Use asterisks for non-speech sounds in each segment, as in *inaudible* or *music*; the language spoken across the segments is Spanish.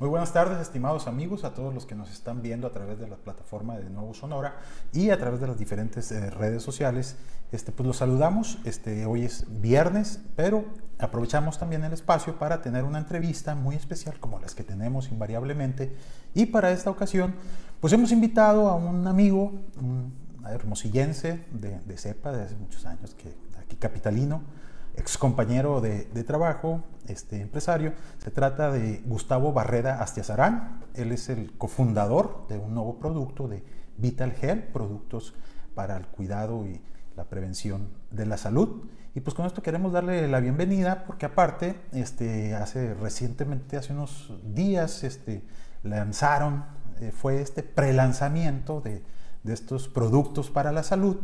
Muy buenas tardes, estimados amigos, a todos los que nos están viendo a través de la plataforma de Nuevo Sonora y a través de las diferentes eh, redes sociales. Este, pues los saludamos. Este, hoy es viernes, pero aprovechamos también el espacio para tener una entrevista muy especial como las que tenemos invariablemente. Y para esta ocasión, pues hemos invitado a un amigo, un hermosillense de, de CEPA de hace muchos años, que aquí capitalino, ex compañero de, trabajo, este empresario. Se trata de Gustavo Barreda Astiazarán. Él es el cofundador de un nuevo producto de Vital Health, productos para el cuidado y la prevención de la salud. Y pues con esto queremos darle la bienvenida porque aparte, este, hace recientemente, hace unos días, este, lanzaron, eh, fue este prelanzamiento de, de estos productos para la salud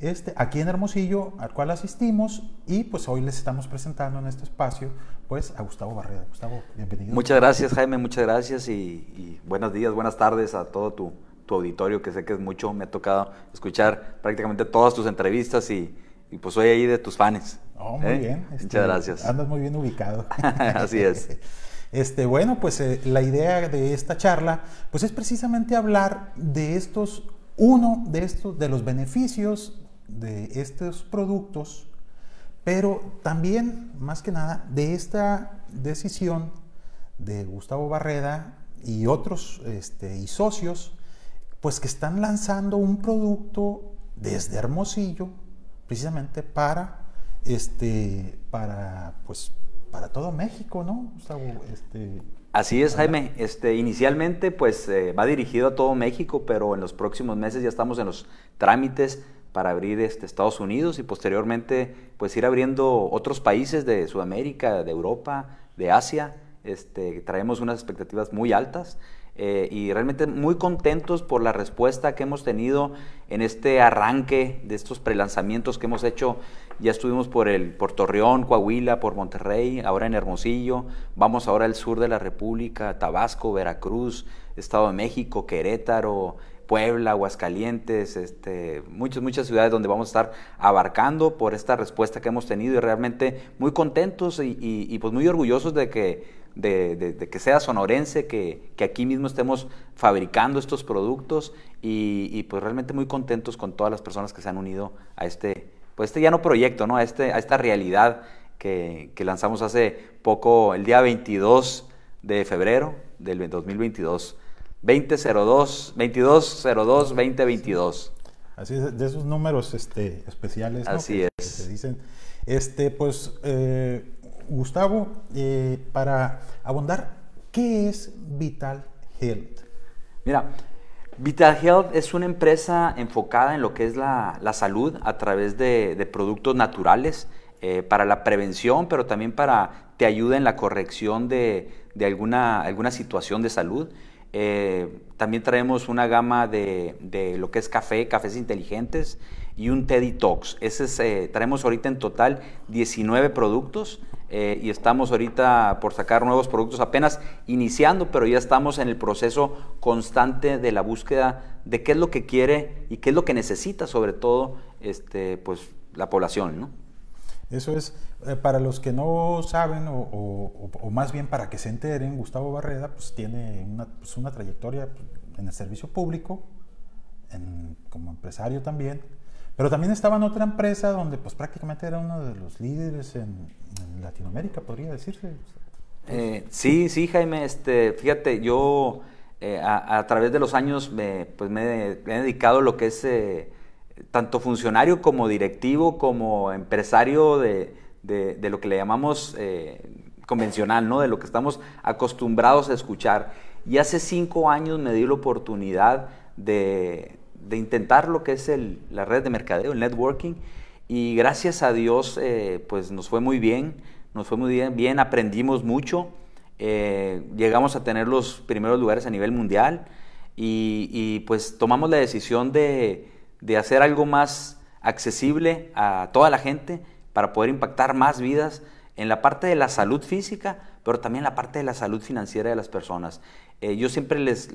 este, aquí en Hermosillo, al cual asistimos y pues hoy les estamos presentando en este espacio pues a Gustavo Barrera. Gustavo, bienvenido. Muchas gracias Jaime, muchas gracias y, buenos días, buenas tardes a todo tu, auditorio que sé que es mucho, me ha tocado escuchar prácticamente todas tus entrevistas y, pues soy ahí de tus fans. Oh, muy ¿eh? bien. Muchas este, gracias. Andas muy bien ubicado. *laughs* Así es. *laughs* Este, bueno, pues eh, la idea de esta charla pues es precisamente hablar de estos, uno de estos, de los beneficios de estos productos, pero también, más que nada, de esta decisión de Gustavo Barreda y otros este, y socios, pues que están lanzando un producto desde Hermosillo, precisamente para, este, para, pues, para todo México, ¿no? Gustavo, este, Así es, Jaime. Este, inicialmente, pues eh, va dirigido a todo México, pero en los próximos meses ya estamos en los trámites para abrir este, Estados Unidos y posteriormente pues ir abriendo otros países de Sudamérica, de Europa, de Asia. Este, traemos unas expectativas muy altas eh, y realmente muy contentos por la respuesta que hemos tenido en este arranque de estos prelanzamientos que hemos hecho. Ya estuvimos por, el, por Torreón, Coahuila, por Monterrey, ahora en Hermosillo, vamos ahora al sur de la República, Tabasco, Veracruz, Estado de México, Querétaro, Puebla, Aguascalientes, este, muchas, muchas ciudades donde vamos a estar abarcando por esta respuesta que hemos tenido y realmente muy contentos y, pues muy orgullosos de que, de, que sea sonorense, que, aquí mismo estemos fabricando estos productos y, pues realmente muy contentos con todas las personas que se han unido a este, pues este ya no proyecto, ¿no? a, este, a esta realidad que, que lanzamos hace poco, el día 22 de febrero del 2022. 2002, 2202, 2022. Así es, de esos números este, especiales Así es. se dicen. Este, pues, eh, Gustavo, eh, para abundar, ¿qué es Vital Health? Mira, Vital Health es una empresa enfocada en lo que es la, la salud a través de, de productos naturales eh, para la prevención, pero también para te ayuda en la corrección de, de alguna, alguna situación de salud. Eh, también traemos una gama de, lo que es café, cafés inteligentes y un Teddy Talks. Ese es, eh, traemos ahorita en total 19 productos eh, y estamos ahorita por sacar nuevos productos apenas iniciando, pero ya estamos en el proceso constante de la búsqueda de qué es lo que quiere y qué es lo que necesita sobre todo este, pues, la población. ¿no? Eso es, eh, para los que no saben, o, más bien para que se enteren, Gustavo Barreda pues, tiene una, pues, una trayectoria en el servicio público, como empresario también, pero también estaba en otra empresa donde pues prácticamente era uno de los líderes en, Latinoamérica, podría decirse. Eh, sí, sí, Jaime, este, fíjate, yo eh, a, través de los años me, pues me, he dedicado a lo que es tanto funcionario como directivo, como empresario de, lo que le llamamos eh, convencional, ¿no? de lo que estamos acostumbrados a escuchar. Y hace cinco años me di la oportunidad de, intentar lo que es la red de mercadeo, el networking, y gracias a Dios eh, pues nos fue muy bien, nos fue muy bien, bien aprendimos mucho, eh, llegamos a tener los primeros lugares a nivel mundial y pues tomamos la decisión de de hacer algo más accesible a toda la gente para poder impactar más vidas en la parte de la salud física, pero también en la parte de la salud financiera de las personas. Eh, yo siempre les,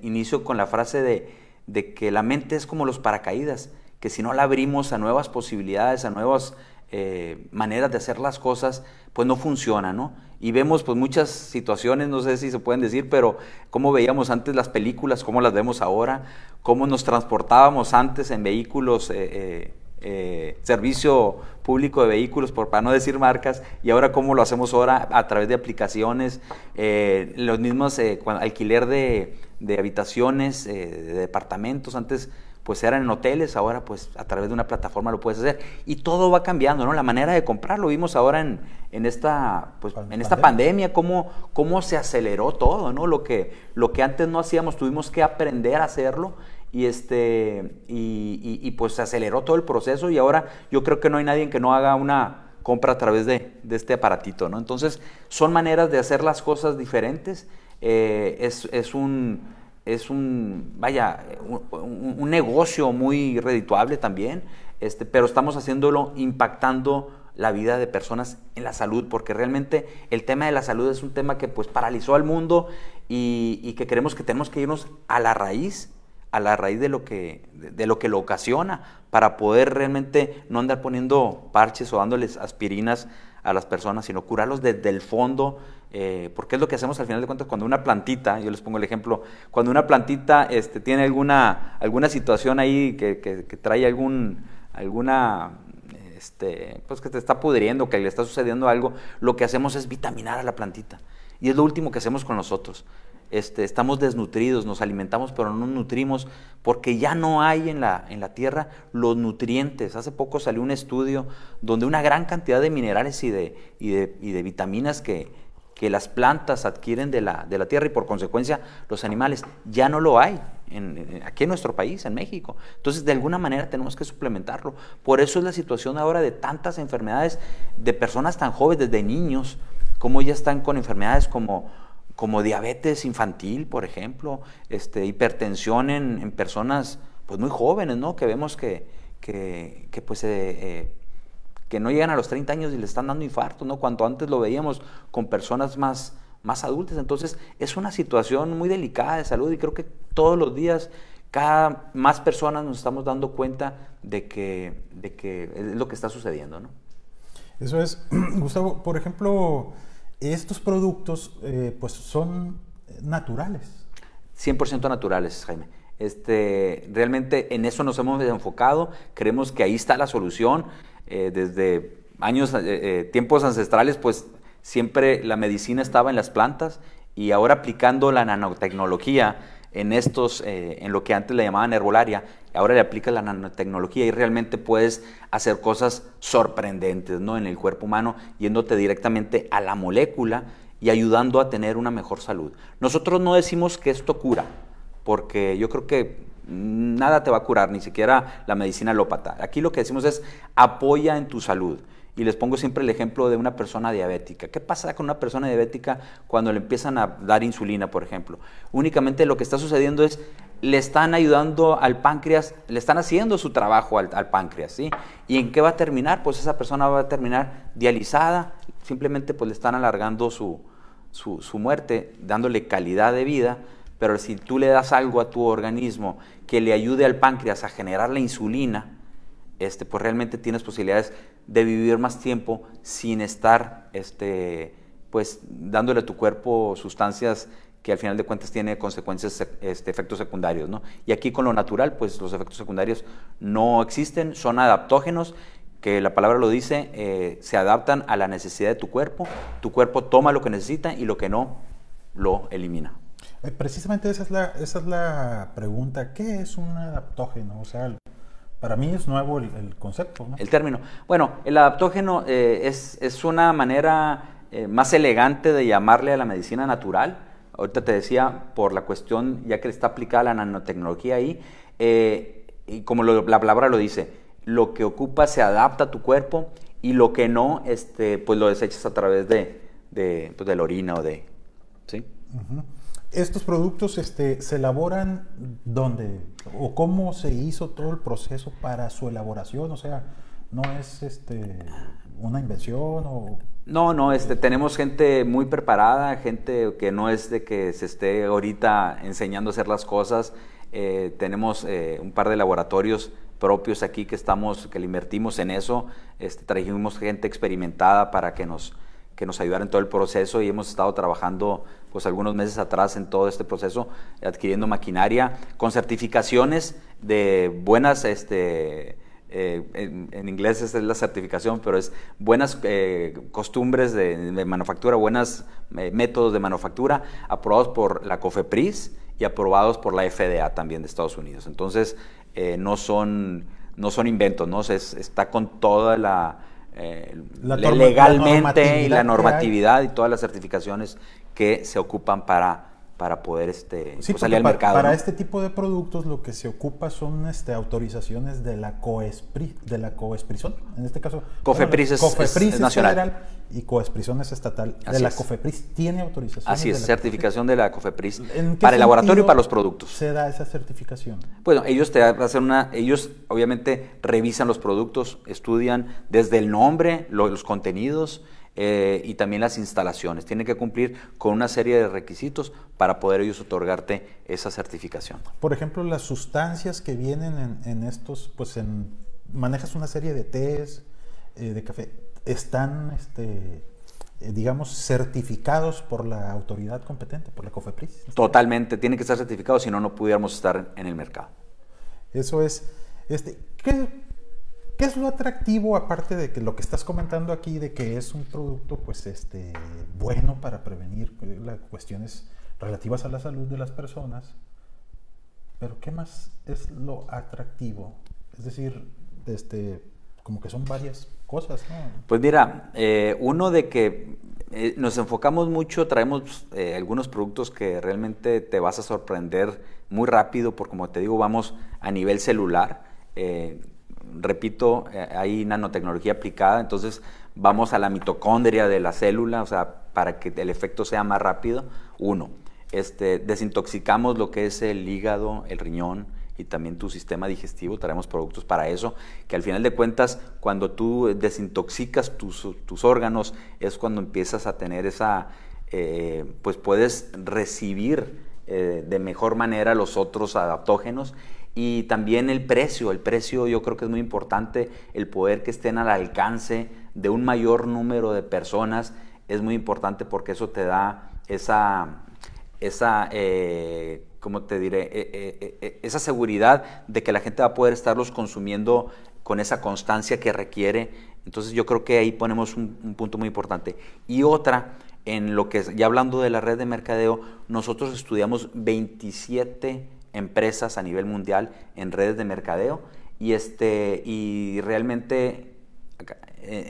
inicio con la frase de, que la mente es como los paracaídas, que si no la abrimos a nuevas posibilidades, a nuevas eh, maneras de hacer las cosas, pues no funciona, ¿no? y vemos pues muchas situaciones, no sé si se pueden decir, pero cómo veíamos antes las películas, cómo las vemos ahora, cómo nos transportábamos antes en vehículos, eh, eh, eh, servicio público de vehículos, por, para no decir marcas, y ahora cómo lo hacemos ahora a través de aplicaciones, los mismos alquiler de, de habitaciones, de departamentos, antes pues eran en hoteles, ahora pues a través de una plataforma lo puedes hacer. Y todo va cambiando, ¿no? La manera de comprar, lo vimos ahora en, en esta, pues, en esta pandemia, cómo, cómo se aceleró todo, ¿no? Lo que, lo que antes no hacíamos, tuvimos que aprender a hacerlo y, este, y, y, pues aceleró todo el proceso y ahora yo creo que no hay nadie que no haga una compra a través de, de este aparatito, ¿no? Entonces son maneras de hacer las cosas diferentes. Eh, es, es un es un, vaya, un, negocio muy redituable también, este, pero estamos haciéndolo impactando la vida de personas en la salud, porque realmente el tema de la salud es un tema que pues paralizó al mundo y, que creemos que tenemos que irnos a la raíz, a la raíz de lo que, de lo que lo ocasiona, para poder realmente no andar poniendo parches o dándoles aspirinas a las personas, sino curarlos desde el fondo, eh, porque es lo que hacemos al final de cuentas cuando una plantita, yo les pongo el ejemplo, cuando una plantita este, tiene alguna, alguna situación ahí que, trae algún, alguna, este, pues que te está pudriendo, que le está sucediendo algo, lo que hacemos es vitaminar a la plantita. Y es lo último que hacemos con nosotros. Este, estamos desnutridos, nos alimentamos, pero no nos nutrimos porque ya no hay en la, en la tierra los nutrientes. Hace poco salió un estudio donde una gran cantidad de minerales y de, y de, vitaminas que, que, las plantas adquieren de la, de la, tierra y por consecuencia los animales ya no lo hay en, aquí en nuestro país, en México. Entonces, de alguna manera tenemos que suplementarlo. Por eso es la situación ahora de tantas enfermedades de personas tan jóvenes, desde niños, como ya están con enfermedades como como diabetes infantil, por ejemplo, este, hipertensión en, personas pues, muy jóvenes, ¿no? Que vemos que, que, pues, eh, eh, que no llegan a los 30 años y le están dando infarto, ¿no? Cuanto antes lo veíamos con personas más, más adultas. Entonces, es una situación muy delicada de salud y creo que todos los días cada más personas nos estamos dando cuenta de que, de que es lo que está sucediendo, ¿no? Eso es, *clears throat* Gustavo, por ejemplo, estos productos eh, pues son naturales. 100% naturales, Jaime. Este, realmente en eso nos hemos enfocado, creemos que ahí está la solución. Eh, desde años, eh, tiempos ancestrales, pues siempre la medicina estaba en las plantas y ahora aplicando la nanotecnología en estos, en lo que antes le llamaban herbolaria, ahora le aplicas la nanotecnología y realmente puedes hacer cosas sorprendentes ¿no? en el cuerpo humano, yéndote directamente a la molécula y ayudando a tener una mejor salud. Nosotros no decimos que esto cura, porque yo creo que nada te va a curar, ni siquiera la medicina alópata. Aquí lo que decimos es apoya en tu salud. Y les pongo siempre el ejemplo de una persona diabética. ¿Qué pasa con una persona diabética cuando le empiezan a dar insulina, por ejemplo? Únicamente lo que está sucediendo es le están ayudando al páncreas, le están haciendo su trabajo al, páncreas, ¿sí? ¿Y en qué va a terminar? Pues esa persona va a terminar dializada, simplemente pues le están alargando su, su muerte, dándole calidad de vida, pero si tú le das algo a tu organismo que le ayude al páncreas a generar la insulina, este, pues realmente tienes posibilidades de vivir más tiempo sin estar este, pues, dándole a tu cuerpo sustancias que al final de cuentas tiene consecuencias, este, efectos secundarios. ¿no? Y aquí con lo natural, pues los efectos secundarios no existen, son adaptógenos, que la palabra lo dice, eh, se adaptan a la necesidad de tu cuerpo, tu cuerpo toma lo que necesita y lo que no, lo elimina. Eh, precisamente esa es, la, esa es la pregunta, ¿qué es un adaptógeno? O sea, para mí es nuevo el, concepto. El término. Bueno, el adaptógeno eh, es, es, una manera eh, más elegante de llamarle a la medicina natural. Ahorita te decía, por la cuestión, ya que está aplicada la nanotecnología ahí, eh, y como la palabra lo dice, lo que ocupa se adapta a tu cuerpo y lo que no, este, pues lo desechas a través de, de, pues de la orina o de... ¿sí? ¿Estos productos este, se elaboran dónde? ¿O cómo se hizo todo el proceso para su elaboración? O sea, ¿no es este, una invención o...? No, no, este, tenemos gente muy preparada, gente que no es de que se esté ahorita enseñando a hacer las cosas. Eh, tenemos eh, un par de laboratorios propios aquí que estamos, que le invertimos en eso. Este, trajimos gente experimentada para que nos que nos ayudara en todo el proceso y hemos estado trabajando pues algunos meses atrás en todo este proceso, adquiriendo maquinaria con certificaciones de buenas, este, eh, en, inglés es la certificación, pero es buenas eh, costumbres de, manufactura, buenos eh, métodos de manufactura aprobados por la COFEPRIS y aprobados por la FDA también de Estados Unidos. Entonces, no, son, no son inventos, ¿no? está con toda la... legalmente y la normatividad y todas las certificaciones que se ocupan para, para poder este, pues, salir al mercado. Para este tipo de productos lo que se ocupa son este, autorizaciones de la COESPRI, de la COESPRISON, en este caso. COFEPRIS, es, nacional. y COESPRISON es estatal. de la COFEPRIS tiene autorización. Así es, certificación de la COFEPRIS para el laboratorio y para los productos. Se da esa certificación. Bueno, ellos te hacen una, ellos obviamente revisan los productos, estudian desde el nombre, los contenidos, eh, y también las instalaciones. Tienen que cumplir con una serie de requisitos para poder ellos otorgarte esa certificación. Por ejemplo, las sustancias que vienen en, estos, pues en, manejas una serie de tés, eh, de café, están, este, eh, digamos, certificados por la autoridad competente, por la COFEPRIS. Totalmente, tienen que estar certificados, si no, no pudiéramos estar en el mercado. Eso es, este, ¿qué, ¿Qué es lo atractivo aparte de que lo que estás comentando aquí de que es un producto pues este bueno para prevenir las cuestiones relativas a la salud de las personas? Pero ¿qué más es lo atractivo? Es decir, este como que son varias cosas, ¿no? Pues mira, eh, uno de que eh, nos enfocamos mucho, traemos eh, algunos productos que realmente te vas a sorprender muy rápido, porque como te digo, vamos a nivel celular repito, eh, hay nanotecnología aplicada, entonces vamos a la mitocondria de la célula, o sea, para que el efecto sea más rápido. Uno, este, desintoxicamos lo que es el hígado, el riñón y también tu sistema digestivo, traemos productos para eso, que al final de cuentas, cuando tú desintoxicas tus, órganos, es cuando empiezas a tener esa, eh, pues puedes recibir eh, de mejor manera los otros adaptógenos y también el precio. El precio yo creo que es muy importante, el poder que estén al alcance de un mayor número de personas es muy importante porque eso te da esa, esa eh, ¿cómo te diré? Eh, eh, esa seguridad de que la gente va a poder estarlos consumiendo con esa constancia que requiere. Entonces yo creo que ahí ponemos un, un punto muy importante. Y otra, en lo que, ya hablando de la red de mercadeo, nosotros estudiamos 27 empresas a nivel mundial en redes de mercadeo y, este, y realmente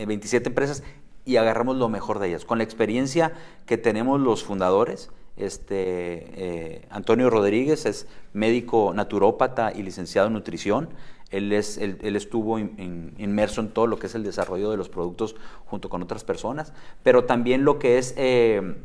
27 eh, empresas y agarramos lo mejor de ellas. Con la experiencia que tenemos los fundadores, este, eh, Antonio Rodríguez es médico naturópata y licenciado en nutrición. Él, es, él, estuvo inmerso en todo lo que es el desarrollo de los productos junto con otras personas, pero también lo que es, eh,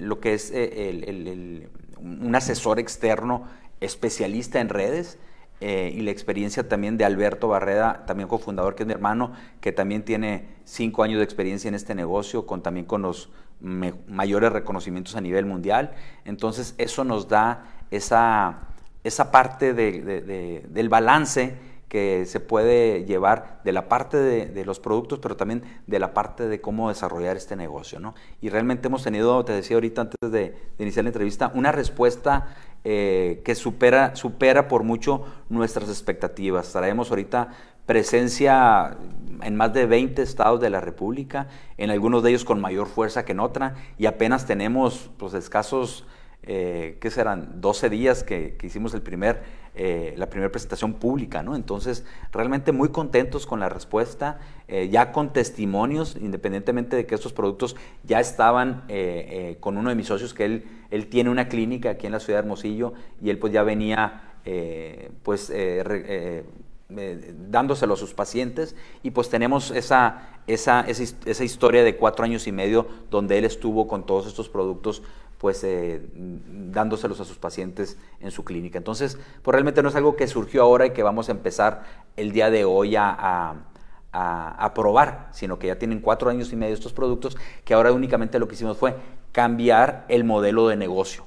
lo que es el, un asesor externo especialista en redes. Eh, y la experiencia también de Alberto Barreda, también cofundador, que es mi hermano, que también tiene cinco años de experiencia en este negocio, con también con los mayores reconocimientos a nivel mundial. Entonces, eso nos da esa, esa parte del balance que se puede llevar de la parte de, los productos, pero también de la parte de cómo desarrollar este negocio. ¿no? Y realmente hemos tenido, te decía ahorita antes de, iniciar la entrevista, una respuesta eh, que supera, supera por mucho nuestras expectativas. Traemos ahorita presencia en más de 20 estados de la República, en algunos de ellos con mayor fuerza que en otra, y apenas tenemos pues, escasos, eh, ¿qué serán? 12 días que, hicimos el primer eh, la primera presentación pública, ¿no? Entonces, realmente muy contentos con la respuesta, eh, ya con testimonios, independientemente de que estos productos ya estaban eh, con uno de mis socios, que él, él tiene una clínica aquí en la ciudad de Hermosillo y él pues ya venía pues dándoselo a sus pacientes y pues tenemos esa, esa, esa, historia de cuatro años y medio donde él estuvo con todos estos productos pues eh, dándoselos a sus pacientes en su clínica. Entonces, pues realmente no es algo que surgió ahora y que vamos a empezar el día de hoy a, a, probar, sino que ya tienen cuatro años y medio estos productos, que ahora únicamente lo que hicimos fue cambiar el modelo de negocio,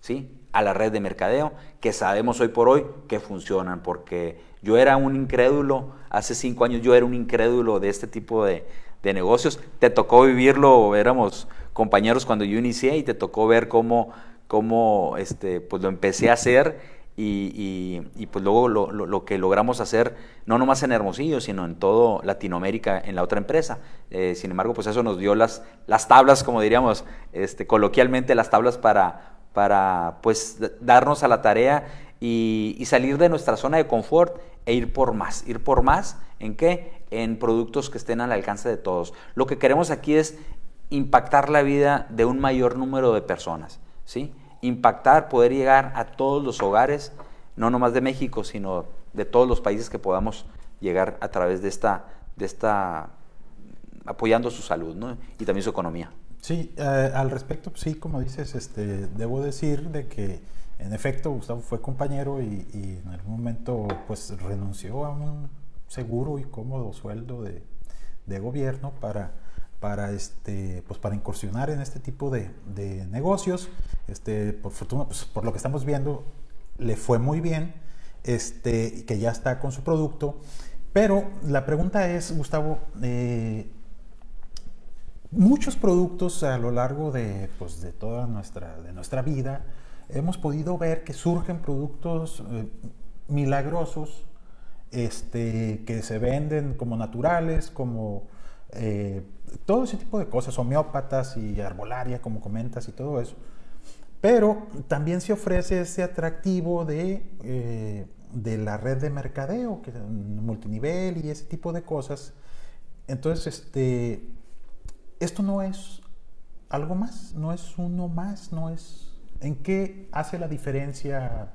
¿sí? A la red de mercadeo, que sabemos hoy por hoy que funcionan, porque yo era un incrédulo, hace cinco años yo era un incrédulo de este tipo de, de negocios. Te tocó vivirlo, éramos compañeros cuando yo inicié y te tocó ver cómo, cómo este, pues lo empecé a hacer y, pues luego lo, que logramos hacer, no nomás en Hermosillo, sino en todo Latinoamérica, en la otra empresa. Eh, sin embargo, pues eso nos dio las, las tablas, como diríamos este, coloquialmente, las tablas para, para pues darnos a la tarea y, salir de nuestra zona de confort e ir por más. Ir por más, ¿en qué? En productos que estén al alcance de todos. Lo que queremos aquí es impactar la vida de un mayor número de personas, ¿sí? impactar, poder llegar a todos los hogares, no nomás de México, sino de todos los países que podamos llegar a través de esta, de esta apoyando su salud ¿no? y también su economía. Sí, eh, al respecto, sí, como dices, este, debo decir de que en efecto Gustavo fue compañero y, en algún momento pues renunció a un seguro y cómodo sueldo de, de gobierno para para, este, pues para incursionar en este tipo de, de negocios. Este, por fortuna, pues por lo que estamos viendo, le fue muy bien, este, que ya está con su producto. Pero la pregunta es, Gustavo, eh, muchos productos a lo largo de, pues, de toda nuestra, de nuestra vida, hemos podido ver que surgen productos eh, milagrosos este, que se venden como naturales, como eh, todo ese tipo de cosas, homeópatas y arbolaria, como comentas, y todo eso. Pero también se ofrece ese atractivo de, eh, de la red de mercadeo, que multinivel y ese tipo de cosas. Entonces, este, esto no es algo más, no es uno más, no es... ¿En qué hace la diferencia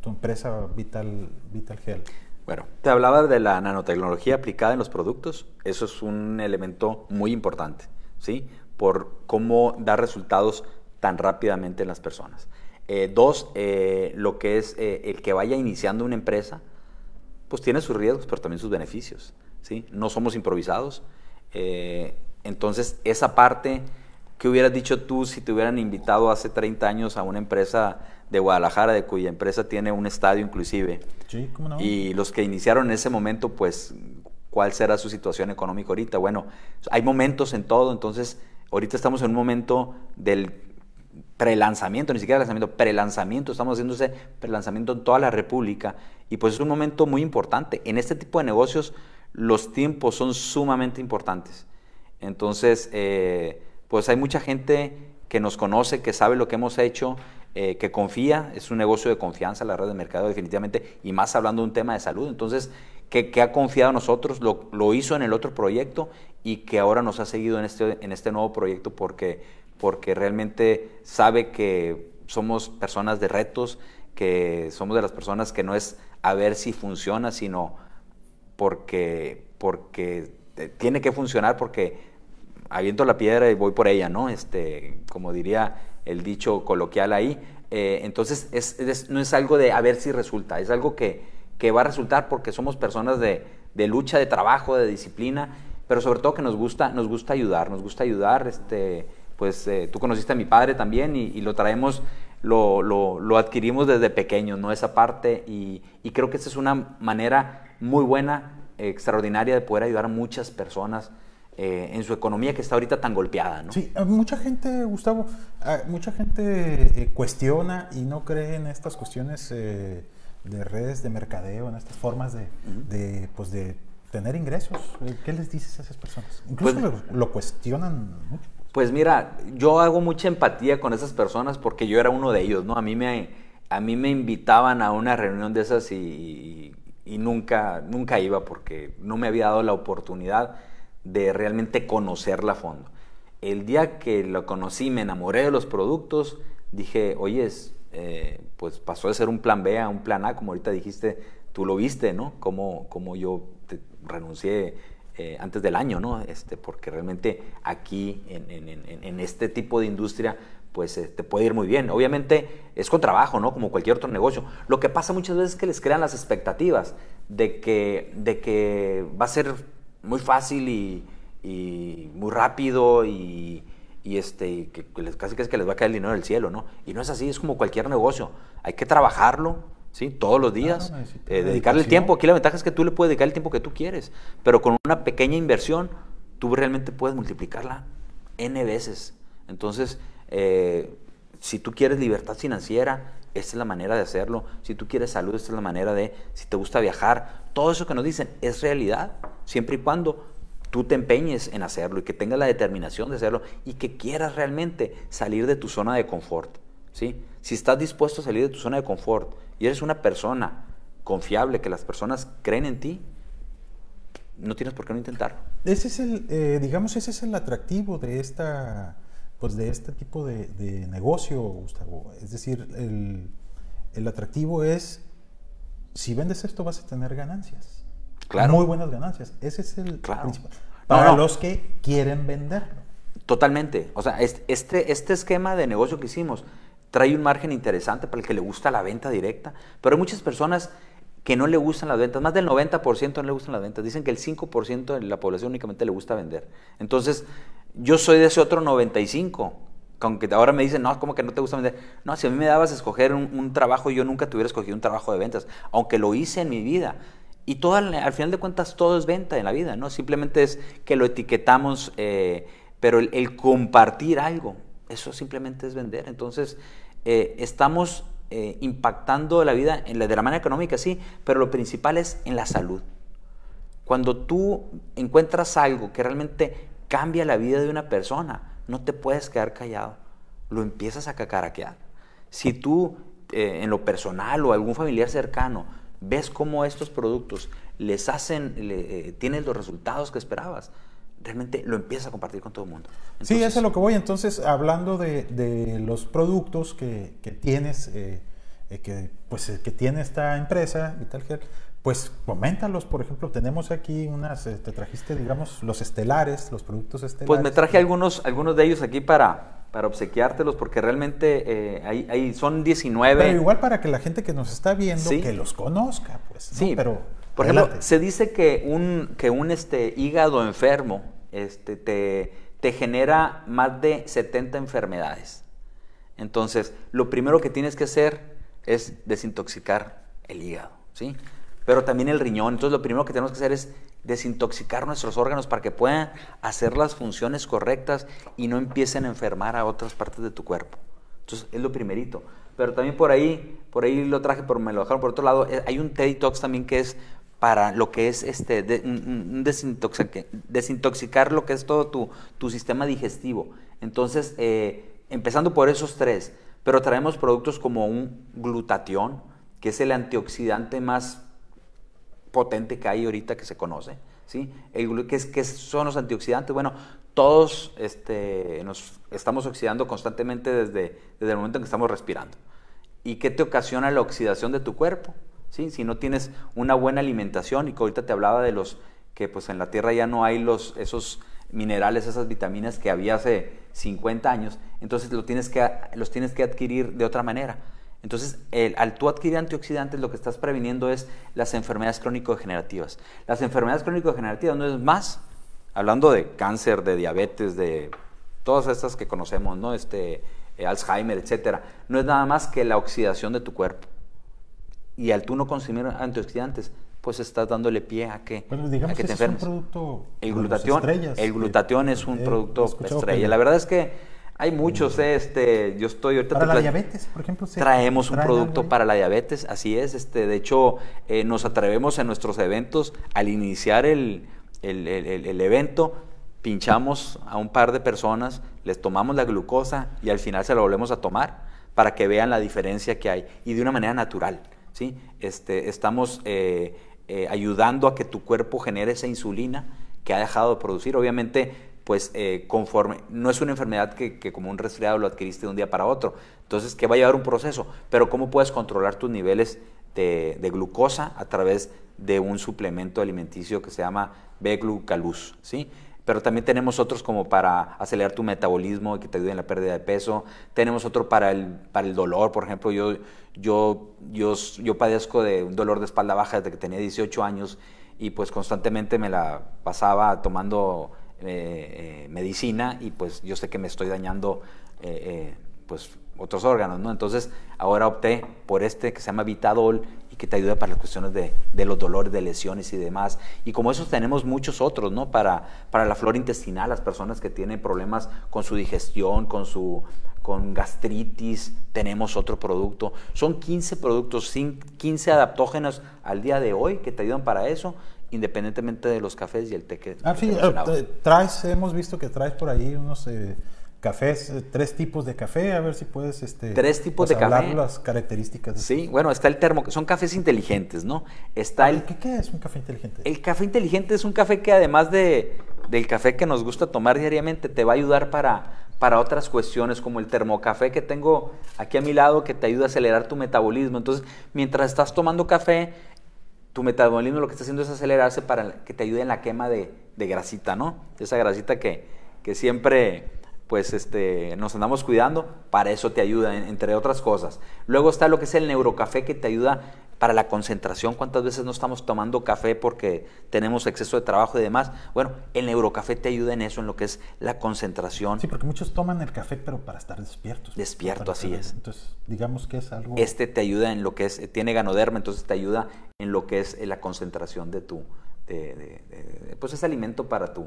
tu empresa Vital, Vital Health? Bueno, te hablaba de la nanotecnología aplicada en los productos. Eso es un elemento muy importante, ¿sí? Por cómo dar resultados tan rápidamente en las personas. Eh, dos, eh, lo que es eh, el que vaya iniciando una empresa, pues tiene sus riesgos, pero también sus beneficios, ¿sí? No somos improvisados. entonces, esa parte ¿Qué hubieras dicho tú si te hubieran invitado hace 30 años a una empresa de Guadalajara, de cuya empresa tiene un estadio inclusive? Sí, ¿cómo no? Y los que iniciaron en ese momento, pues, ¿cuál será su situación económica ahorita? Bueno, hay momentos en todo, entonces, ahorita estamos en un momento del prelanzamiento, ni siquiera lanzamiento, prelanzamiento, estamos haciendo ese prelanzamiento en toda la República y pues es un momento muy importante. En este tipo de negocios los tiempos son sumamente importantes. Entonces, eh, pues hay mucha gente que nos conoce, que sabe lo que hemos hecho, eh, que confía, es un negocio de confianza la red de mercado definitivamente, y más hablando de un tema de salud. Entonces, que, ha confiado en nosotros, lo, hizo en el otro proyecto y que ahora nos ha seguido en este, este nuevo proyecto porque, realmente sabe que somos personas de retos, que somos de las personas que no es a ver si funciona, sino porque, porque tiene que funcionar, porque aviento la piedra y voy por ella, ¿no? Este, como diría el dicho coloquial ahí. Eh, entonces, no es algo de a ver si resulta, es algo que, va a resultar porque somos personas de, lucha, de trabajo, de disciplina, pero sobre todo que nos gusta, nos gusta ayudar, nos gusta ayudar. Este, pues eh, tú conociste a mi padre también y, lo traemos, lo, lo, adquirimos desde pequeños, ¿no? Esa parte y, y creo que esa es una manera muy buena, extraordinaria de poder ayudar a muchas personas eh, en su economía que está ahorita tan golpeada. ¿no? Sí, mucha gente, Gustavo, mucha gente eh, cuestiona y no cree en estas cuestiones eh, de redes de mercadeo, en estas formas de, pues de tener ingresos. ¿Qué les dices a esas personas? Incluso pues lo, cuestionan mucho. Pues mira, yo hago mucha empatía con esas personas porque yo era uno de ellos, ¿no? A mí me, a mí me invitaban a una reunión de esas y, y nunca, nunca iba porque no me había dado la oportunidad de realmente conocerla a fondo. El día que lo conocí, me enamoré de los productos, dije, oye, eh, pues pasó de ser un plan B a un plan A, como ahorita dijiste, tú lo viste, ¿no? Como, como yo renuncié eh, antes del año, ¿no? Este, porque realmente aquí, en, este tipo de industria, pues eh, te puede ir muy bien. Obviamente es con trabajo, ¿no? Como cualquier otro negocio. Lo que pasa muchas veces es que les crean las expectativas de que, de que va a ser muy fácil y, muy rápido y, este, que, casi que es que les va a caer el dinero del cielo, ¿no? Y no es así, es como cualquier negocio. Hay que trabajarlo, ¿sí? Todos los días, eh, dedicarle el tiempo. Aquí la ventaja es que tú le puedes dedicar el tiempo que tú quieres, pero con una pequeña inversión tú realmente puedes multiplicarla N veces. Entonces, eh, si tú quieres libertad financiera, esta es la manera de hacerlo. Si tú quieres salud, esta es la manera de, si te gusta viajar, todo eso que nos dicen es realidad, siempre y cuando tú te empeñes en hacerlo y que tengas la determinación de hacerlo y que quieras realmente salir de tu zona de confort. ¿sí? Si estás dispuesto a salir de tu zona de confort y eres una persona confiable, que las personas creen en ti, no tienes por qué no intentarlo. Ese es el, eh, digamos, ese es el atractivo de esta, pues de este tipo de, negocio, Gustavo. Es decir, el, el, atractivo es, si vendes esto vas a tener ganancias. Claro. Muy buenas ganancias. Ese es el principal. Para los que quieren venderlo. Totalmente. O sea, este, este esquema de negocio que hicimos trae un margen interesante para el que le gusta la venta directa, pero hay muchas personas que no le gustan las ventas, más del 90% no le gustan las ventas, dicen que el 5% de la población únicamente le gusta vender. Entonces, yo soy de ese otro 95%, aunque ahora me dicen, no, como que no te gusta vender. No, si a mí me dabas escoger un, trabajo, yo nunca te hubiera escogido un trabajo de ventas, aunque lo hice en mi vida. Y todo, al final de cuentas todo es venta en la vida, ¿no? Simplemente es que lo etiquetamos, eh, pero el, compartir algo, eso simplemente es vender. Entonces, eh, estamos eh, impactando la vida en la, de la manera económica, sí, pero lo principal es en la salud. Cuando tú encuentras algo que realmente cambia la vida de una persona, no te puedes quedar callado, lo empiezas a cacaraquear. Si tú, eh, en lo personal o algún familiar cercano, ves cómo estos productos les hacen, le, tienen los resultados que esperabas, realmente lo empiezas a compartir con todo el mundo. sí, eso es lo que voy. Entonces, hablando de, los productos que, tienes, eh, eh, que, pues, eh, que tiene esta empresa, Vitalgel, pues coméntalos, por ejemplo, tenemos aquí unas, te trajiste, digamos, los estelares, los productos estelares. Pues me traje algunos, algunos de ellos aquí para, para obsequiártelos, porque realmente hay, son 19. Pero igual para que la gente que nos está viendo, que los conozca, pues. Sí, pero por ejemplo, se dice que un, que un este, hígado enfermo este, te, te genera más de 70 enfermedades. Entonces, lo primero que tienes que hacer es desintoxicar el hígado, ¿sí? Pero también el riñón. Entonces, lo primero que tenemos que hacer es desintoxicar nuestros órganos para que puedan hacer las funciones correctas y no empiecen a enfermar a otras partes de tu cuerpo. Entonces, es lo primerito. Pero también por ahí, por ahí lo traje, pero me lo dejaron por otro lado. Eh, hay un Detox también que es para lo que es este, desintoxicar lo que es todo tu, sistema digestivo. Entonces, eh, empezando por esos tres, pero traemos productos como un glutatión, que es el antioxidante más potente que hay ahorita que se conoce. ¿sí? El, ¿qué, es, son los antioxidantes? Bueno, todos este, nos estamos oxidando constantemente desde, desde el momento en que estamos respirando. ¿Y qué te ocasiona la oxidación de tu cuerpo? Si no tienes una buena alimentación y que ahorita te hablaba de los que pues en la tierra ya no hay los, esos minerales, esas vitaminas que había hace 50 años, entonces lo tienes que, los tienes que adquirir de otra manera. Entonces, al tú adquirir antioxidantes, lo que estás previniendo es las enfermedades crónico-degenerativas. Las enfermedades crónico-degenerativas no es más, hablando de cáncer, de diabetes, de todas estas que conocemos, ¿no? Este, eh, Alzheimer, etcétera, no es nada más que la oxidación de tu cuerpo. Y al tú no consumir antioxidantes, pues estás dándole pie a que, a que te enfermes. Es un producto el glutatión, el glutatión es un producto estrella. La verdad es que hay muchos, este, yo estoy ahorita... Para la diabetes, por ejemplo. traemos un producto para la diabetes, así es. Este, de hecho, eh, nos atrevemos en nuestros eventos, al iniciar el, el, el, evento, pinchamos a un par de personas, les tomamos la glucosa y al final se la volvemos a tomar para que vean la diferencia que hay y de una manera natural. ¿Sí? Este, estamos eh, eh, ayudando a que tu cuerpo genere esa insulina que ha dejado de producir. Obviamente, pues eh, conforme, no es una enfermedad que, como un resfriado lo adquiriste de un día para otro, entonces que va a llevar un proceso, pero ¿cómo puedes controlar tus niveles de, glucosa a través de un suplemento alimenticio que se llama B-glucaluz, ¿sí? Pero también tenemos otros como para acelerar tu metabolismo y que te ayuden en la pérdida de peso. Tenemos otro para el, para el dolor, por ejemplo, yo, yo, yo, yo padezco de un dolor de espalda baja desde que tenía 18 años y pues constantemente me la pasaba tomando eh, eh, medicina y pues yo sé que me estoy dañando eh, pues otros órganos, ¿no? Entonces ahora opté por este que se llama Vitadol que te ayuda para las cuestiones de, los dolores, de lesiones y demás. Y como esos tenemos muchos otros, ¿no? Para, para la flora intestinal, las personas que tienen problemas con su digestión, con su con gastritis, tenemos otro producto. Son 15 productos, 15 adaptógenos al día de hoy que te ayudan para eso, independientemente de los cafés y el té que... Ah, sí, eh, traes, hemos visto que traes por ahí unos... Eh, cafés, eh, tres tipos de café, a ver si puedes este, tres tipos de hablar café. las características. sí, bueno, está el termo, son cafés inteligentes, ¿no? Está el, ¿Qué, ¿Qué, es un café inteligente? El café inteligente es un café que además de, del café que nos gusta tomar diariamente, te va a ayudar para, para otras cuestiones, como el termocafé que tengo aquí a mi lado, que te ayuda a acelerar tu metabolismo. Entonces, mientras estás tomando café, tu metabolismo lo que está haciendo es acelerarse para que te ayude en la quema de, de grasita, ¿no? Esa grasita que, que siempre pues este, nos andamos cuidando, para eso te ayuda, entre otras cosas. Luego está lo que es el neurocafé que te ayuda para la concentración. ¿Cuántas veces no estamos tomando café porque tenemos exceso de trabajo y demás? Bueno, el neurocafé te ayuda en eso, en lo que es la concentración. Sí, porque muchos toman el café, pero para estar despiertos. Despierto, así es. Entonces, digamos que es algo... Este te ayuda en lo que es, tiene ganoderma, entonces te ayuda en lo que es la concentración de tu, pues es alimento para tu,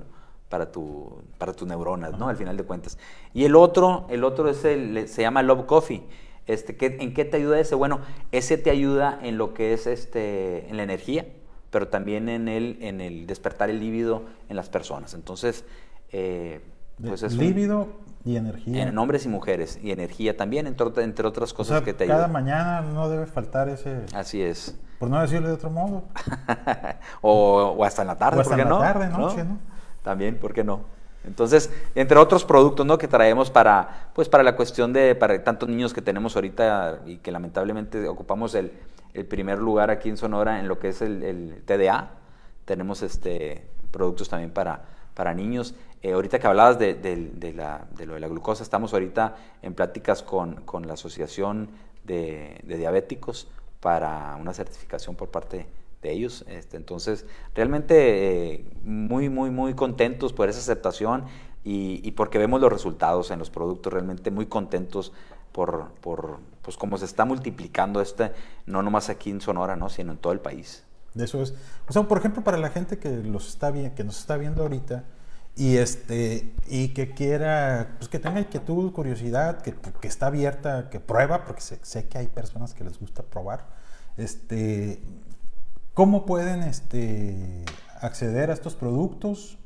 para, tu, para tus neuronas, ¿no? Al final de cuentas. Y el otro, el otro es el, se llama Love Coffee. Este, ¿En qué te ayuda ese? Bueno, ese te ayuda en lo que es este, en la energía, pero también en el, en el despertar el líbido en las personas. Entonces, eh, pues es líbido y energía. En hombres y mujeres, y energía también, entre, entre otras cosas que te ayudan. Cada mañana no debe faltar ese. Así es. Por no decirlo de otro modo. *laughs* o, o, hasta en la tarde, o hasta en la tarde, noche, ¿no? También, ¿por qué no? Entonces, entre otros productos ¿no? que traemos para, pues, para la cuestión de para tantos niños que tenemos ahorita y que lamentablemente ocupamos el, primer lugar aquí en Sonora en lo que es el, TDA, tenemos este, productos también para, para niños. Eh, ahorita que hablabas de, la, de, lo de la glucosa, estamos ahorita en pláticas con, con la Asociación de, Diabéticos para una certificación por parte de de ellos. Este, entonces, realmente eh, muy, muy, muy contentos por esa aceptación y, porque vemos los resultados en los productos, realmente muy contentos por, por pues, cómo se está multiplicando este, no nomás aquí en Sonora, ¿no? sino en todo el país. Eso es. O sea, por ejemplo, para la gente que, los está bien, que nos está viendo ahorita y, este, y que quiera, pues que tenga inquietud, curiosidad, que, que está abierta, que prueba, porque sé, sé, que hay personas que les gusta probar, este, ¿Cómo pueden este, acceder a estos productos?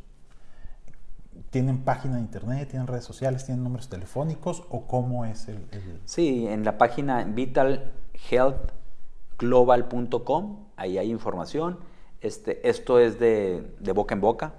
¿Tienen página de internet, tienen redes sociales, tienen números telefónicos o cómo es el...? Sí, en la página vitalhealthglobal.com, ahí hay información. Este, esto es de, boca en boca.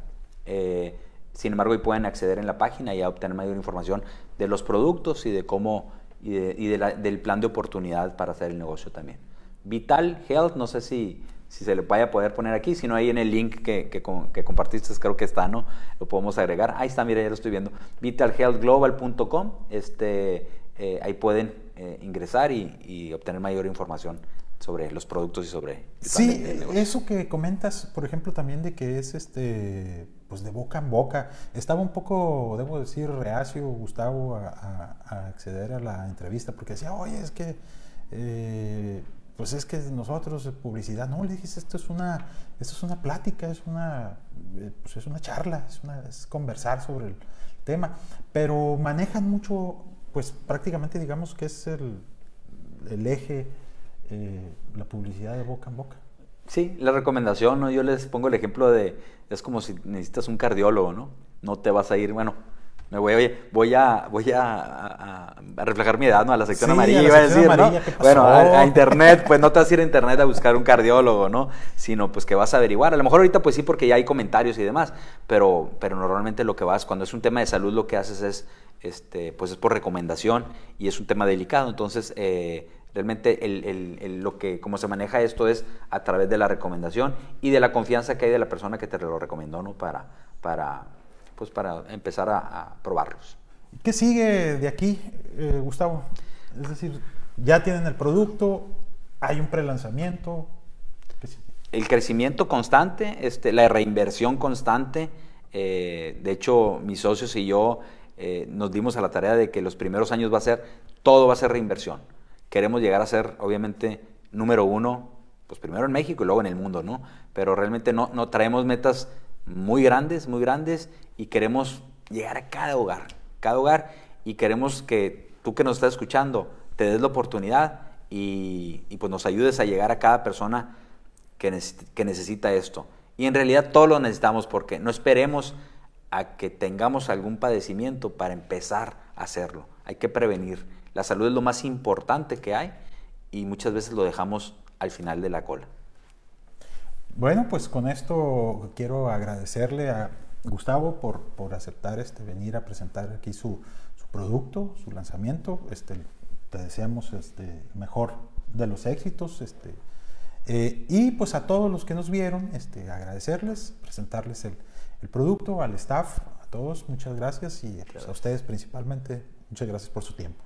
Eh, sin embargo, ahí pueden acceder en la página y obtener mayor información de los productos y de cómo y, del plan de oportunidad para hacer el negocio también. Vital Health, no sé si si se le vaya a poder poner aquí, si no ahí en el link que, que, compartiste creo que está, ¿no? Lo podemos agregar. Ahí está, mira, ya lo estoy viendo. vitalhealthglobal.com, este, eh, ahí pueden eh, ingresar y, obtener mayor información sobre los productos y sobre... sí, eso que comentas, por ejemplo, también de que es este, pues de boca en boca. Estaba un poco, debo decir, reacio Gustavo a, acceder a la entrevista porque decía, oye, es que... Eh, pues es que nosotros, publicidad, no, le dije, esto es una, esto es una plática, es una, eh, pues es una charla, es, una, es conversar sobre el tema, pero manejan mucho, pues prácticamente digamos que es el, el eje, eh, la publicidad de boca en boca. Sí, la recomendación, ¿no? yo les pongo el ejemplo de, es como si necesitas un cardiólogo, ¿no? No te vas a ir, bueno, me voy, oye, voy a, voy a, reflejar mi edad, ¿no? A la sección amarilla, iba a decir, ¿no? Bueno, a, internet, pues no te vas a ir a internet a buscar un cardiólogo, ¿no? Sino pues que vas a averiguar. A lo mejor ahorita pues sí porque ya hay comentarios y demás, pero, pero normalmente lo que vas, cuando es un tema de salud, lo que haces es, este, pues es por recomendación y es un tema delicado. Entonces, eh, realmente el, el, lo que, cómo se maneja esto es a través de la recomendación y de la confianza que hay de la persona que te lo recomendó, ¿no? Para, para pues para empezar a, probarlos. ¿Qué sigue de aquí, eh, Gustavo? Es decir, ya tienen el producto, hay un prelanzamiento. El crecimiento constante, este, la reinversión constante. Eh, de hecho, mis socios y yo eh, nos dimos a la tarea de que los primeros años va a ser, todo va a ser reinversión. Queremos llegar a ser, obviamente, número uno pues primero en México y luego en el mundo, ¿no? Pero realmente no, no traemos metas muy grandes, muy grandes y queremos llegar a cada hogar, cada hogar y queremos que tú que nos estás escuchando te des la oportunidad y, pues nos ayudes a llegar a cada persona que, que necesita esto. Y en realidad todo lo necesitamos porque no esperemos a que tengamos algún padecimiento para empezar a hacerlo. Hay que prevenir. La salud es lo más importante que hay y muchas veces lo dejamos al final de la cola. Bueno, pues con esto quiero agradecerle a Gustavo por, por aceptar este, venir a presentar aquí su, su producto, su lanzamiento. Este, te deseamos este, mejor de los éxitos. Este, eh, y pues a todos los que nos vieron, este, agradecerles, presentarles el, el producto, al staff, a todos, muchas gracias y pues, a ustedes principalmente, muchas gracias por su tiempo.